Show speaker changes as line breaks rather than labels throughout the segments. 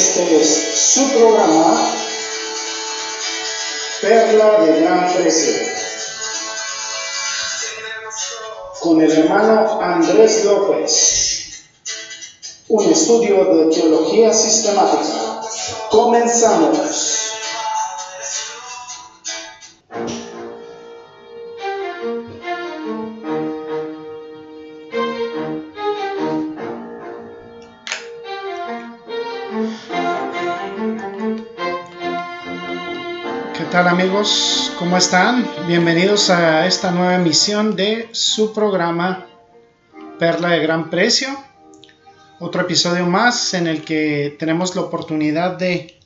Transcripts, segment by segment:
Este es su programa Perla de Gran Precio con el hermano Andrés López. Un estudio de teología sistemática. Comenzamos. Hola amigos? ¿Cómo están? Bienvenidos a esta nueva emisión de su programa Perla de Gran Precio. Otro episodio más en el que tenemos la oportunidad de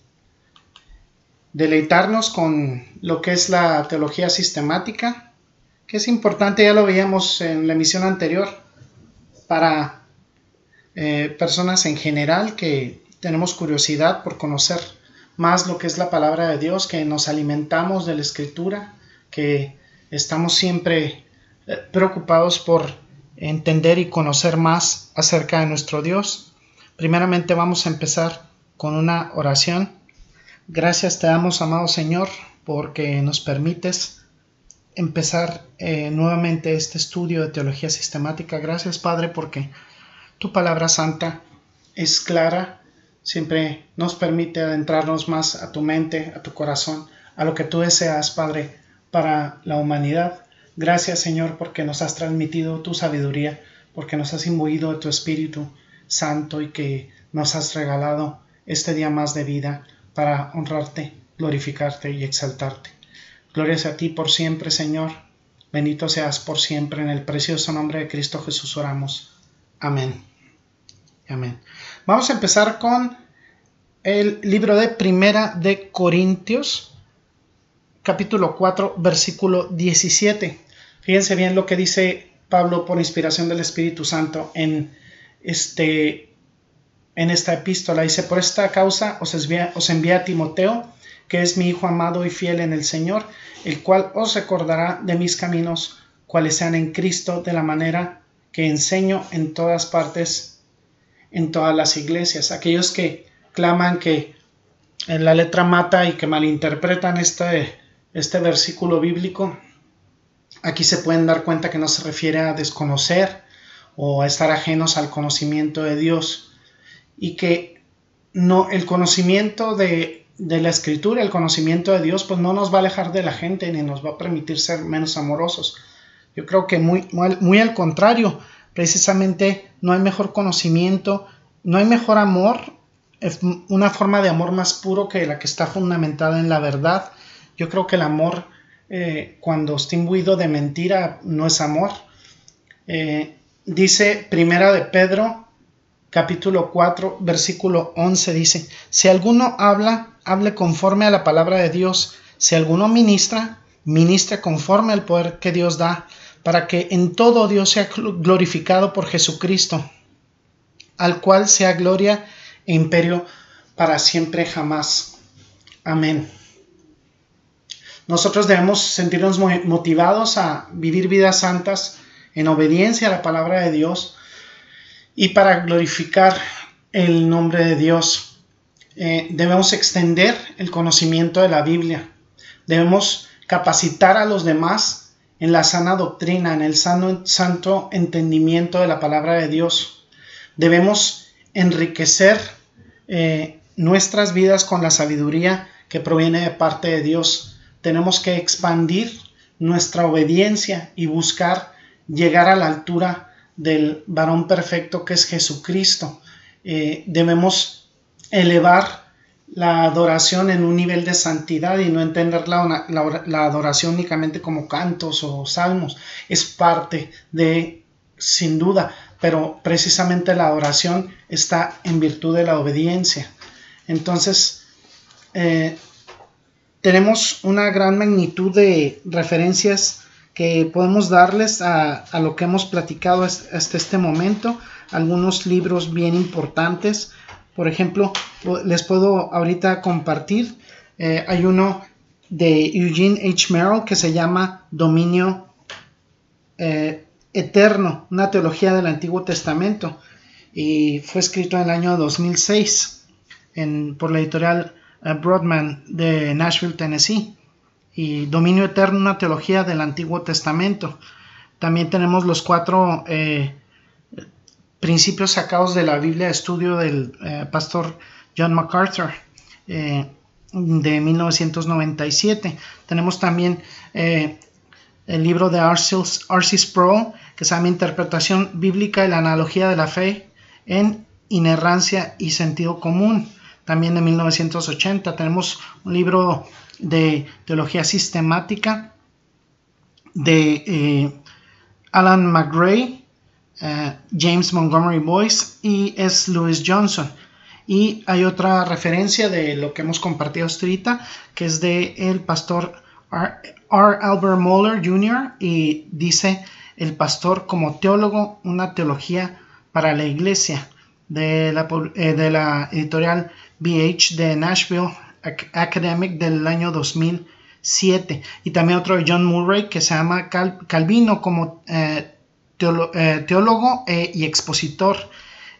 deleitarnos con lo que es la teología sistemática, que es importante, ya lo veíamos en la emisión anterior, para eh, personas en general que tenemos curiosidad por conocer más lo que es la palabra de Dios, que nos alimentamos de la escritura, que estamos siempre eh, preocupados por entender y conocer más acerca de nuestro Dios. Primeramente vamos a empezar con una oración. Gracias te damos, amado Señor, porque nos permites empezar eh, nuevamente este estudio de teología sistemática. Gracias, Padre, porque tu palabra santa es clara siempre nos permite adentrarnos más a tu mente, a tu corazón, a lo que tú deseas, Padre, para la humanidad. Gracias, Señor, porque nos has transmitido tu sabiduría, porque nos has imbuido de tu Espíritu Santo y que nos has regalado este día más de vida para honrarte, glorificarte y exaltarte. Gloria a ti por siempre, Señor. Bendito seas por siempre. En el precioso nombre de Cristo Jesús oramos. Amén. Amén. Vamos a empezar con el libro de Primera de Corintios, capítulo 4, versículo 17. Fíjense bien lo que dice Pablo por inspiración del Espíritu Santo en, este, en esta epístola. Dice, por esta causa os envía, os envía a Timoteo, que es mi hijo amado y fiel en el Señor, el cual os recordará de mis caminos, cuales sean en Cristo, de la manera que enseño en todas partes en todas las iglesias. Aquellos que claman que en la letra mata y que malinterpretan este, este versículo bíblico, aquí se pueden dar cuenta que no se refiere a desconocer o a estar ajenos al conocimiento de Dios y que no el conocimiento de, de la escritura, el conocimiento de Dios, pues no nos va a alejar de la gente ni nos va a permitir ser menos amorosos. Yo creo que muy, muy al contrario, precisamente no hay mejor conocimiento, no hay mejor amor, una forma de amor más puro que la que está fundamentada en la verdad. Yo creo que el amor, eh, cuando está imbuido de mentira, no es amor. Eh, dice Primera de Pedro, capítulo 4, versículo 11, dice, si alguno habla, hable conforme a la palabra de Dios. Si alguno ministra, ministre conforme al poder que Dios da para que en todo Dios sea glorificado por Jesucristo, al cual sea gloria e imperio para siempre jamás. Amén. Nosotros debemos sentirnos motivados a vivir vidas santas en obediencia a la palabra de Dios y para glorificar el nombre de Dios. Eh, debemos extender el conocimiento de la Biblia. Debemos capacitar a los demás en la sana doctrina, en el sano, santo entendimiento de la palabra de Dios. Debemos enriquecer eh, nuestras vidas con la sabiduría que proviene de parte de Dios. Tenemos que expandir nuestra obediencia y buscar llegar a la altura del varón perfecto que es Jesucristo. Eh, debemos elevar la adoración en un nivel de santidad y no entender la, la, adoración únicamente como cantos o salmos. Es parte de, sin duda, pero precisamente la adoración está en virtud de la obediencia. Entonces, eh, tenemos una gran magnitud de referencias que podemos darles a, a lo que hemos platicado hasta este momento, algunos libros bien importantes por ejemplo, les puedo ahorita compartir, eh, hay uno de Eugene H. Merrill que se llama Dominio eh, Eterno, una teología del Antiguo Testamento, y fue escrito en el año 2006. por la editorial eh, Broadman de Nashville, Tennessee. Y Dominio Eterno, una teología del Antiguo Testamento. También tenemos los cuatro principios sacados de la Biblia de estudio del eh, pastor John MacArthur de 1997. Tenemos también el libro de Arcis Pro, que se llama Interpretación Bíblica y la Analogía de la Fe en Inerrancia y Sentido Común también de 1980. Tenemos un libro de teología sistemática de eh, Alan McGray, eh, James Montgomery Boyce y S. Lewis Johnson. Y hay otra referencia de lo que hemos compartido ahorita, que es de el pastor R. Albert Moeller Jr. y dice el pastor como teólogo, una teología para la iglesia de la, eh, editorial BH de Nashville Academic del año 2007 y también otro de John Murray que se llama Calvino como eh, eh, teólogo y expositor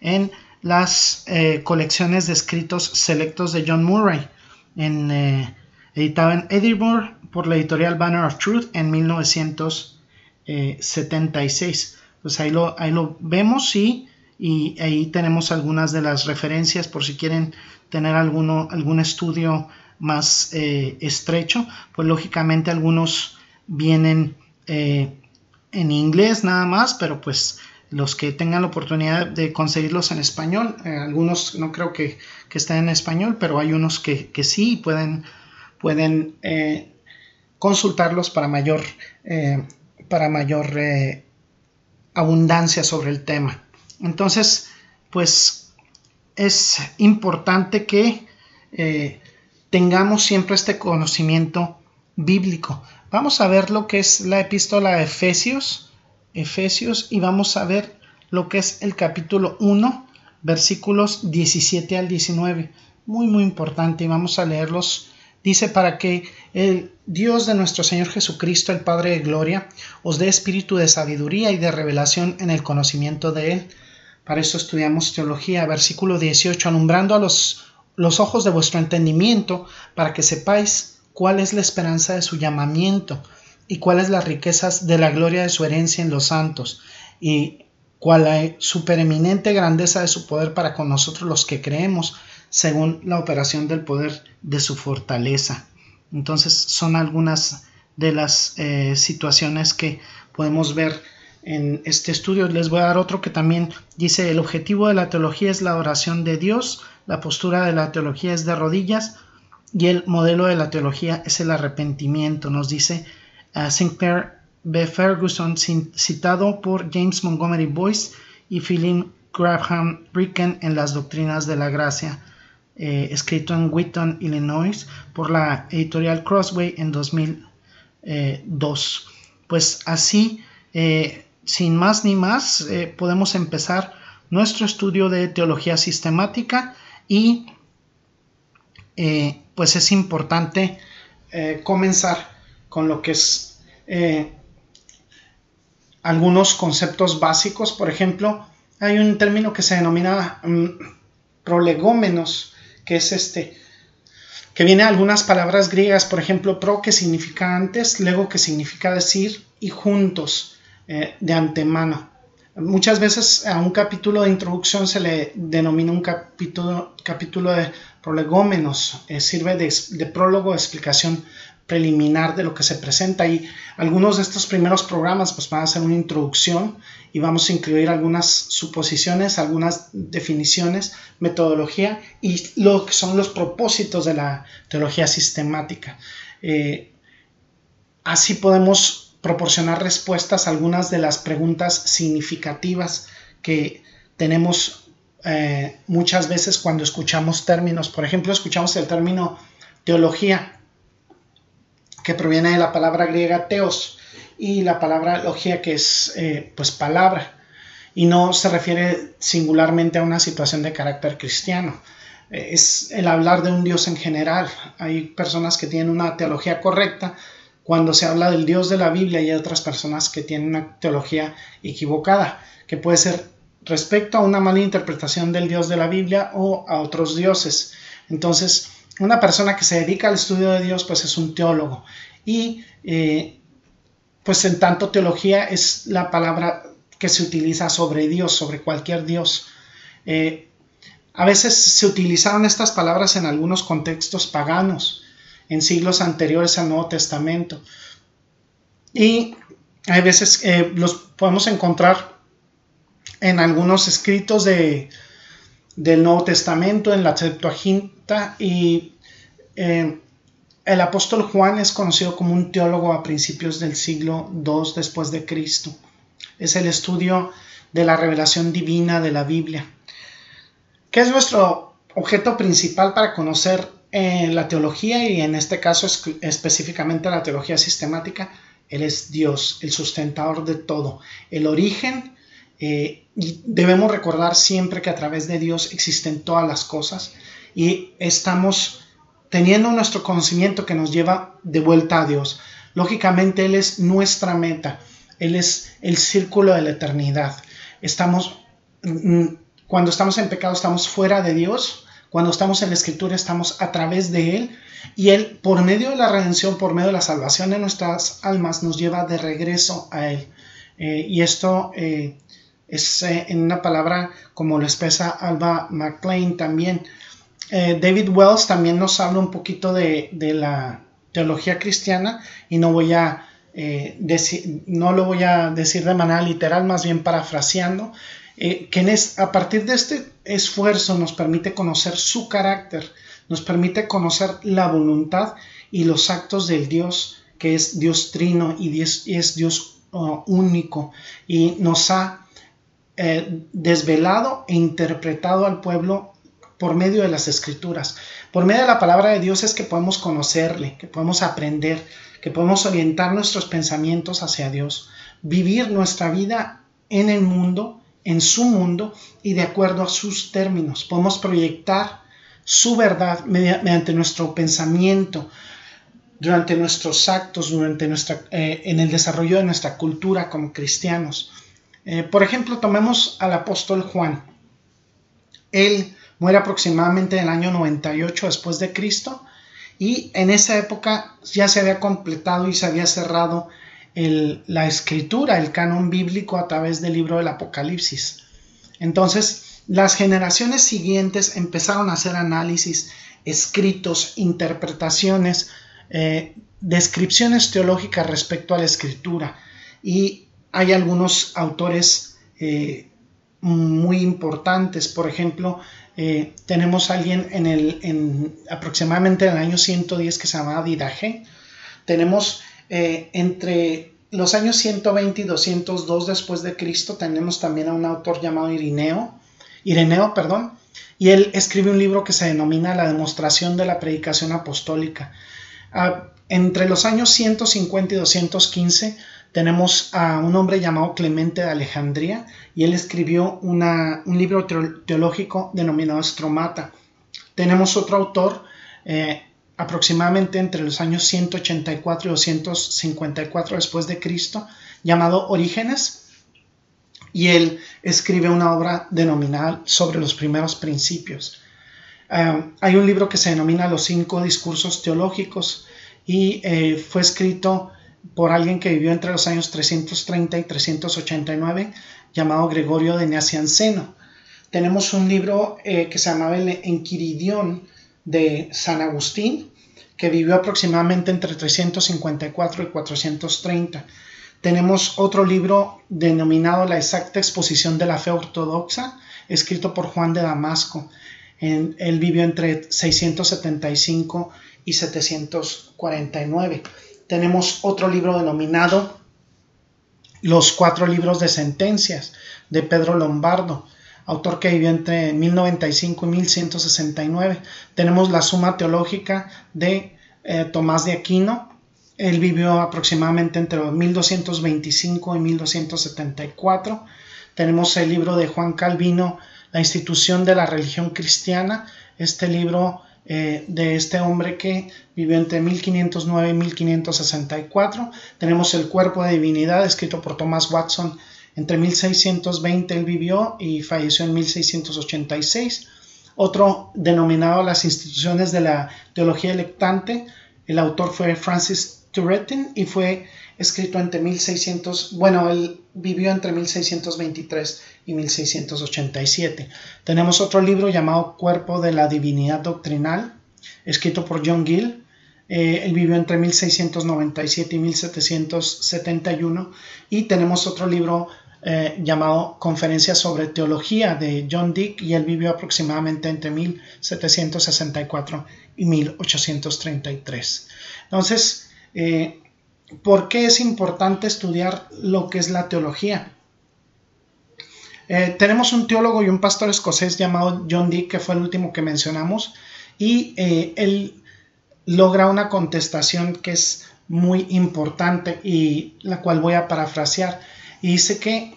en las colecciones de escritos selectos de John Murray en, editado en Edinburgh por la editorial Banner of Truth en 1976 pues ahí lo, ahí lo vemos y y ahí tenemos algunas de las referencias por si quieren tener alguno, algún estudio más eh, estrecho, pues lógicamente algunos vienen eh, en inglés nada más, pero pues los que tengan la oportunidad de conseguirlos en español, eh, algunos no creo que, estén en español, pero hay unos que, sí pueden, pueden consultarlos para mayor, para mayor abundancia sobre el tema. Entonces, pues es importante que eh, tengamos siempre este conocimiento bíblico. Vamos a ver lo que es la epístola de Efesios, Efesios, y vamos a ver lo que es el capítulo 1, versículos 17 al 19. Muy, muy importante, y vamos a leerlos. Dice, para que el Dios de nuestro Señor Jesucristo, el Padre de Gloria, os dé espíritu de sabiduría y de revelación en el conocimiento de Él para eso estudiamos teología, versículo 18, alumbrando a los, los ojos de vuestro entendimiento, para que sepáis cuál es la esperanza de su llamamiento y cuáles las riquezas de la gloria de su herencia en los santos y cuál la supereminente grandeza de su poder para con nosotros los que creemos, según la operación del poder de su fortaleza. Entonces son algunas de las eh, situaciones que podemos ver en este estudio. Les voy a dar otro que también dice, el objetivo de la teología es la oración de Dios, la postura de la teología es de rodillas y el modelo de la teología es el arrepentimiento, nos dice uh, Sinclair B. Ferguson, citado por James Montgomery Boyce y Philip Graham Ricken en las doctrinas de la gracia, eh, escrito en Wheaton, Illinois, por la editorial Crossway en 2002. Eh, pues así eh, sin más ni más, podemos empezar nuestro estudio de teología sistemática y pues es importante eh, comenzar con lo que es algunos conceptos básicos. Por ejemplo, hay un término que se denomina mm, prolegómenos, que es este, que viene de algunas palabras griegas, por ejemplo, pro que significa antes, luego que significa decir y juntos. Eh, de antemano. Muchas veces a un capítulo de introducción se le denomina un capítulo, capítulo de prolegómenos, eh, sirve de, prólogo, de explicación preliminar de lo que se presenta y algunos de estos primeros programas pues van a ser una introducción y vamos a incluir algunas suposiciones, algunas definiciones, metodología y lo que son los propósitos de la teología sistemática. Eh, así podemos proporcionar respuestas a algunas de las preguntas significativas que tenemos eh, muchas veces cuando escuchamos términos. Por ejemplo, escuchamos el término teología, que proviene de la palabra griega teos, y la palabra logía, que es eh, pues palabra, y no se refiere singularmente a una situación de carácter cristiano. Eh, es el hablar de un Dios en general. Hay personas que tienen una teología correcta, cuando se habla del Dios de la Biblia y hay otras personas que tienen una teología equivocada, que puede ser respecto a una mala interpretación del Dios de la Biblia o a otros dioses. Entonces, una persona que se dedica al estudio de Dios, pues es un teólogo. Y eh, pues en tanto teología es la palabra que se utiliza sobre Dios, sobre cualquier Dios. Eh, a veces se utilizaron estas palabras en algunos contextos paganos, en siglos anteriores al Nuevo Testamento. Y hay veces eh, los podemos encontrar en algunos escritos de, del Nuevo Testamento, en la Septuaginta, y eh, el apóstol Juan es conocido como un teólogo a principios del siglo II después de Cristo. Es el estudio de la revelación divina de la Biblia. ¿Qué es nuestro objeto principal para conocer eh, la teología y en este caso específicamente la teología sistemática? Él es Dios, el sustentador de todo, el origen. Eh, debemos recordar siempre que a través de Dios existen todas las cosas y estamos teniendo nuestro conocimiento que nos lleva de vuelta a Dios. Lógicamente Él es nuestra meta, Él es el círculo de la eternidad. Estamos, mm, cuando estamos en pecado estamos fuera de Dios, cuando estamos en la escritura estamos a través de Él y Él, por medio de la redención, por medio de la salvación de nuestras almas, nos lleva de regreso a Él. Eh, y esto eh, es eh, en una palabra como lo expresa Alba McLean también. David Wells también nos habla un poquito de, la teología cristiana y no voy a decir, no lo voy a decir de manera literal, más bien parafraseando, que a partir de este esfuerzo nos permite conocer su carácter, nos permite conocer la voluntad y los actos del Dios, que es Dios trino y es Dios uh, único, y nos ha eh, desvelado e interpretado al pueblo por medio de las escrituras. Por medio de la palabra de Dios es que podemos conocerle, que podemos aprender, que podemos orientar nuestros pensamientos hacia Dios, vivir nuestra vida en el mundo, en su mundo y de acuerdo a sus términos. Podemos proyectar su verdad mediante nuestro pensamiento, durante nuestros actos, durante nuestra, eh, en el desarrollo de nuestra cultura como cristianos. Eh, por ejemplo, tomemos al apóstol Juan. Él muere aproximadamente en el año 98 después de Cristo y en esa época ya se había completado y se había cerrado la escritura, el canon bíblico a través del libro del Apocalipsis. Entonces, las generaciones siguientes empezaron a hacer análisis, escritos, interpretaciones, eh, descripciones teológicas respecto a la escritura. Y hay algunos autores eh, muy importantes. Por ejemplo, eh, tenemos a alguien en el en aproximadamente en el año 110 que se llamaba Didaje. Tenemos entre los años 120 y 202 después de Cristo tenemos también a un autor llamado Irineo Ireneo, perdón, y él escribe un libro que se denomina La demostración de la predicación apostólica. Ah, entre los años 150 y 215 tenemos a un hombre llamado Clemente de Alejandría y él escribió un libro teológico denominado Stromata. Tenemos otro autor eh, aproximadamente entre los años 184 y 254 después de Cristo llamado Orígenes y él escribe una obra denominada sobre los primeros principios. Eh, hay un libro que se denomina Los cinco discursos teológicos y eh, fue escrito por alguien que vivió entre los años 330 y 389 llamado Gregorio de Nacianceno. Tenemos un libro eh, que se llamaba el Enquiridión de San Agustín, que vivió aproximadamente entre 354 y 430 tenemos otro libro denominado La exacta exposición de la fe ortodoxa, escrito por Juan de Damasco. él vivió entre 675 y 749. Tenemos otro libro denominado Los cuatro libros de sentencias de Pedro Lombardo, autor que vivió entre 1095 y 1169. Tenemos la Suma Teológica de eh, Tomás de Aquino, él vivió aproximadamente entre 1225 y 1274. Tenemos el libro de Juan Calvino, La institución de la religión cristiana. Este libro eh, de este hombre que vivió entre 1509 y 1564. Tenemos El cuerpo de divinidad, escrito por Thomas Watson. Entre 1620 él vivió y falleció en 1686. otro denominado las instituciones de la teología electante. El autor fue Francis Turretin y fue escrito entre 1600, bueno, él vivió entre 1623 y 1687. Tenemos otro libro llamado Cuerpo de la Divinidad Doctrinal, escrito por John Gill. Eh, él vivió entre 1697 y 1771. Y tenemos otro libro eh, llamado Conferencias sobre Teología de John Dick y él vivió aproximadamente entre 1764 y 1833. Entonces, eh, ¿por qué es importante estudiar lo que es la teología? Eh, tenemos un teólogo y un pastor escocés llamado John Dick, que fue el último que mencionamos, y él logra una contestación que es muy importante y la cual voy a parafrasear y dice que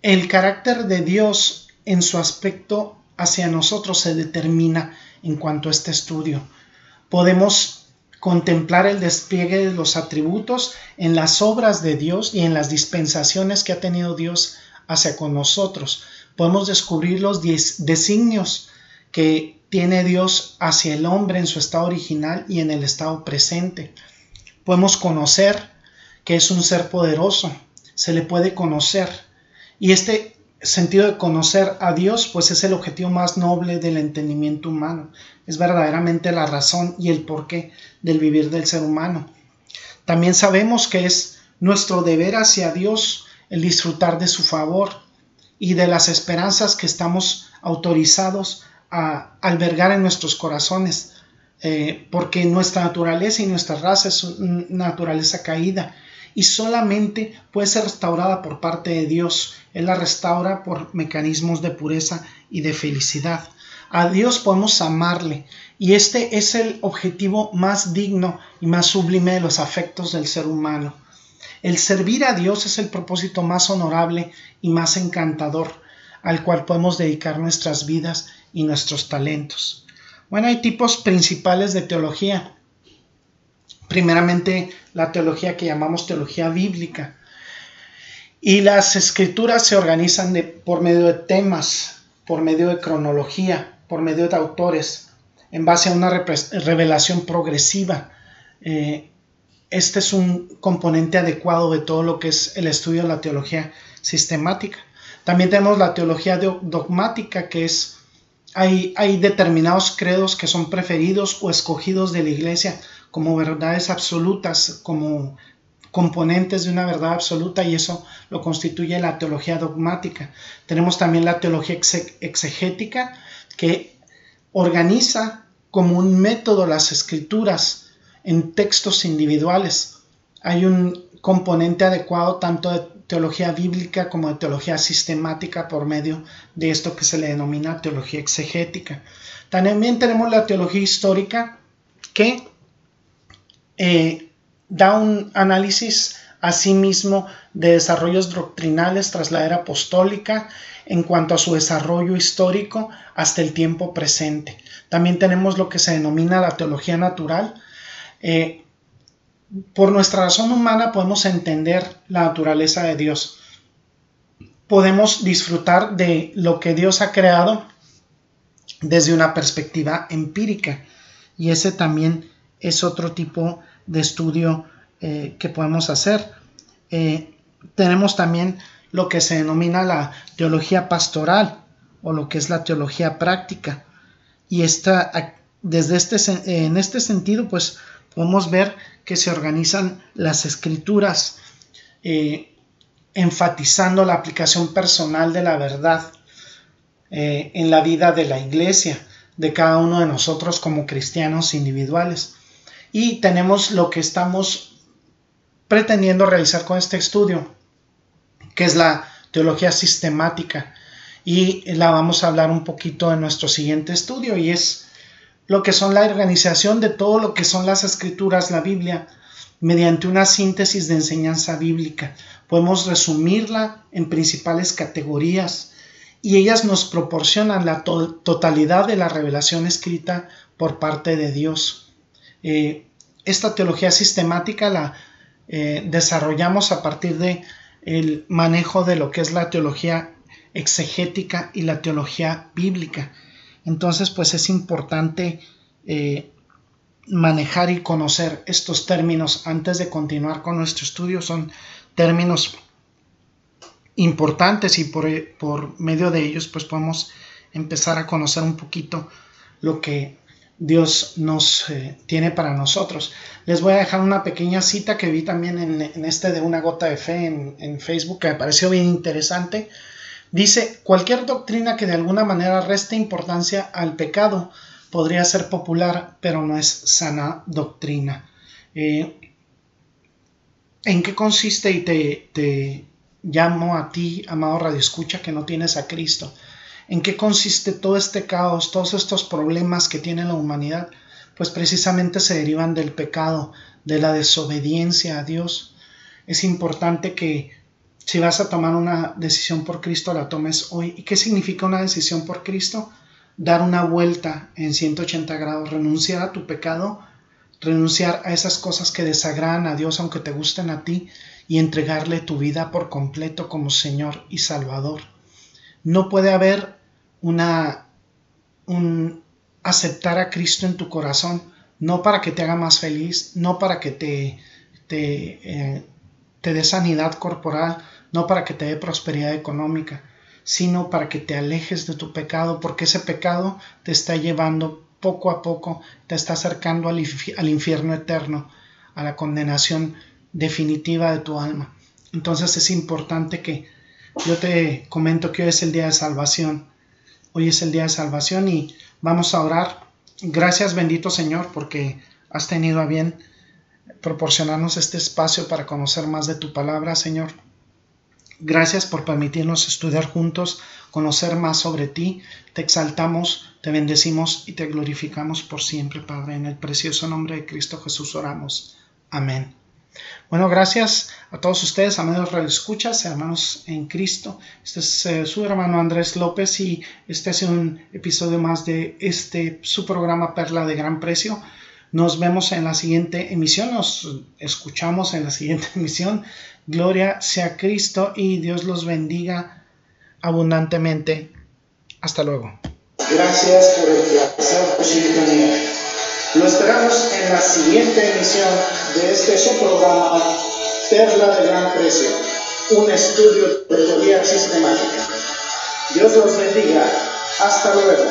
el carácter de Dios en su aspecto hacia nosotros se determina en cuanto a este estudio. Podemos contemplar el despliegue de los atributos en las obras de Dios y en las dispensaciones que ha tenido Dios hacia con nosotros. Podemos descubrir los designios que tiene Dios hacia el hombre en su estado original y en el estado presente. Podemos conocer que es un ser poderoso, se le puede conocer. Y este sentido de conocer a Dios, pues es el objetivo más noble del entendimiento humano. Es verdaderamente la razón y el porqué del vivir del ser humano. También sabemos que es nuestro deber hacia Dios el disfrutar de su favor y de las esperanzas que estamos autorizados a albergar en nuestros corazones, eh, porque nuestra naturaleza y nuestra raza es una naturaleza caída y solamente puede ser restaurada por parte de Dios. Él la restaura por mecanismos de pureza y de felicidad. A Dios podemos amarle y este es el objetivo más digno y más sublime de los afectos del ser humano. El servir a Dios es el propósito más honorable y más encantador al cual podemos dedicar nuestras vidas y nuestros talentos. Bueno, hay tipos principales de teología primeramente la teología que llamamos teología bíblica. Y las escrituras se organizan de, por medio de temas, por medio de cronología, por medio de autores, en base a una revelación progresiva. Eh, este es un componente adecuado de todo lo que es el estudio de la teología sistemática. También tenemos la teología dogmática, que es, hay, hay determinados credos que son preferidos o escogidos de la iglesia como verdades absolutas, como componentes de una verdad absoluta y eso lo constituye la teología dogmática. Tenemos también la teología exegética que organiza como un método las escrituras en textos individuales. Hay un componente adecuado tanto de teología bíblica como de teología sistemática por medio de esto que se le denomina teología exegética. También tenemos la teología histórica que eh, da un análisis a sí mismo de desarrollos doctrinales tras la era apostólica en cuanto a su desarrollo histórico hasta el tiempo presente. También tenemos lo que se denomina la teología natural. Eh, por nuestra razón humana podemos entender la naturaleza de Dios. Podemos disfrutar de lo que Dios ha creado desde una perspectiva empírica. Y ese también es otro tipo de estudio eh, que podemos hacer. Eh, tenemos también lo que se denomina la teología pastoral o lo que es la teología práctica. Y esta, desde este, en este sentido, pues podemos ver que se organizan las escrituras eh, enfatizando la aplicación personal de la verdad en la vida de la iglesia, de cada uno de nosotros como cristianos individuales y tenemos lo que estamos pretendiendo realizar con este estudio, que es la teología sistemática. Y la vamos a hablar un poquito en nuestro siguiente estudio y es lo que son la organización de todo lo que son las escrituras, la Biblia, mediante una síntesis de enseñanza bíblica. Podemos resumirla en principales categorías y ellas nos proporcionan la totalidad de la revelación escrita por parte de Dios. Eh, esta teología sistemática la eh, desarrollamos a partir de el manejo de lo que es la teología exegética y la teología bíblica. Entonces, pues es importante eh, manejar y conocer estos términos antes de continuar con nuestro estudio. Son términos importantes y por, por medio de ellos pues podemos empezar a conocer un poquito lo que Dios nos eh, tiene para nosotros. Les voy a dejar una pequeña cita que vi también en, este de una gota de fe en, Facebook que me pareció bien interesante. Dice, cualquier doctrina que de alguna manera reste importancia al pecado podría ser popular, pero no es sana doctrina. Eh, ¿En qué consiste? Y te, te llamo a ti, amado Radio Escucha, que no tienes a Cristo ¿En qué consiste todo este caos, todos estos problemas que tiene la humanidad? Pues precisamente se derivan del pecado, de la desobediencia a Dios. Es importante que si vas a tomar una decisión por Cristo, la tomes hoy. ¿Y qué significa una decisión por Cristo? Dar una vuelta en 180 grados, renunciar a tu pecado, renunciar a esas cosas que desagradan a Dios aunque te gusten a ti y entregarle tu vida por completo como Señor y Salvador. No puede haber una un aceptar a Cristo en tu corazón, no para que te haga más feliz, no para que te, te, eh, te dé sanidad corporal, no para que te dé prosperidad económica, sino para que te alejes de tu pecado, porque ese pecado te está llevando poco a poco, te está acercando al, al infierno eterno, a la condenación definitiva de tu alma. Entonces es importante que yo te comento que hoy es el día de salvación. Hoy es el día de salvación y vamos a orar. Gracias bendito Señor porque has tenido a bien proporcionarnos este espacio para conocer más de tu palabra, Señor. Gracias por permitirnos estudiar juntos, conocer más sobre ti. Te exaltamos, te bendecimos y te glorificamos por siempre, Padre. En el precioso nombre de Cristo Jesús oramos. Amén. Bueno, gracias a todos ustedes, amigos escuchas, hermanos en Cristo. Este es eh, su hermano Andrés López y este es un episodio más de este su programa Perla de Gran Precio. Nos vemos en la siguiente emisión, nos escuchamos en la siguiente emisión. Gloria sea Cristo y Dios los bendiga abundantemente. Hasta luego. Gracias por el placer lo esperamos en la siguiente emisión de este su programa Perla de Gran Precio, un estudio de teoría sistemática. Dios los bendiga. Hasta luego.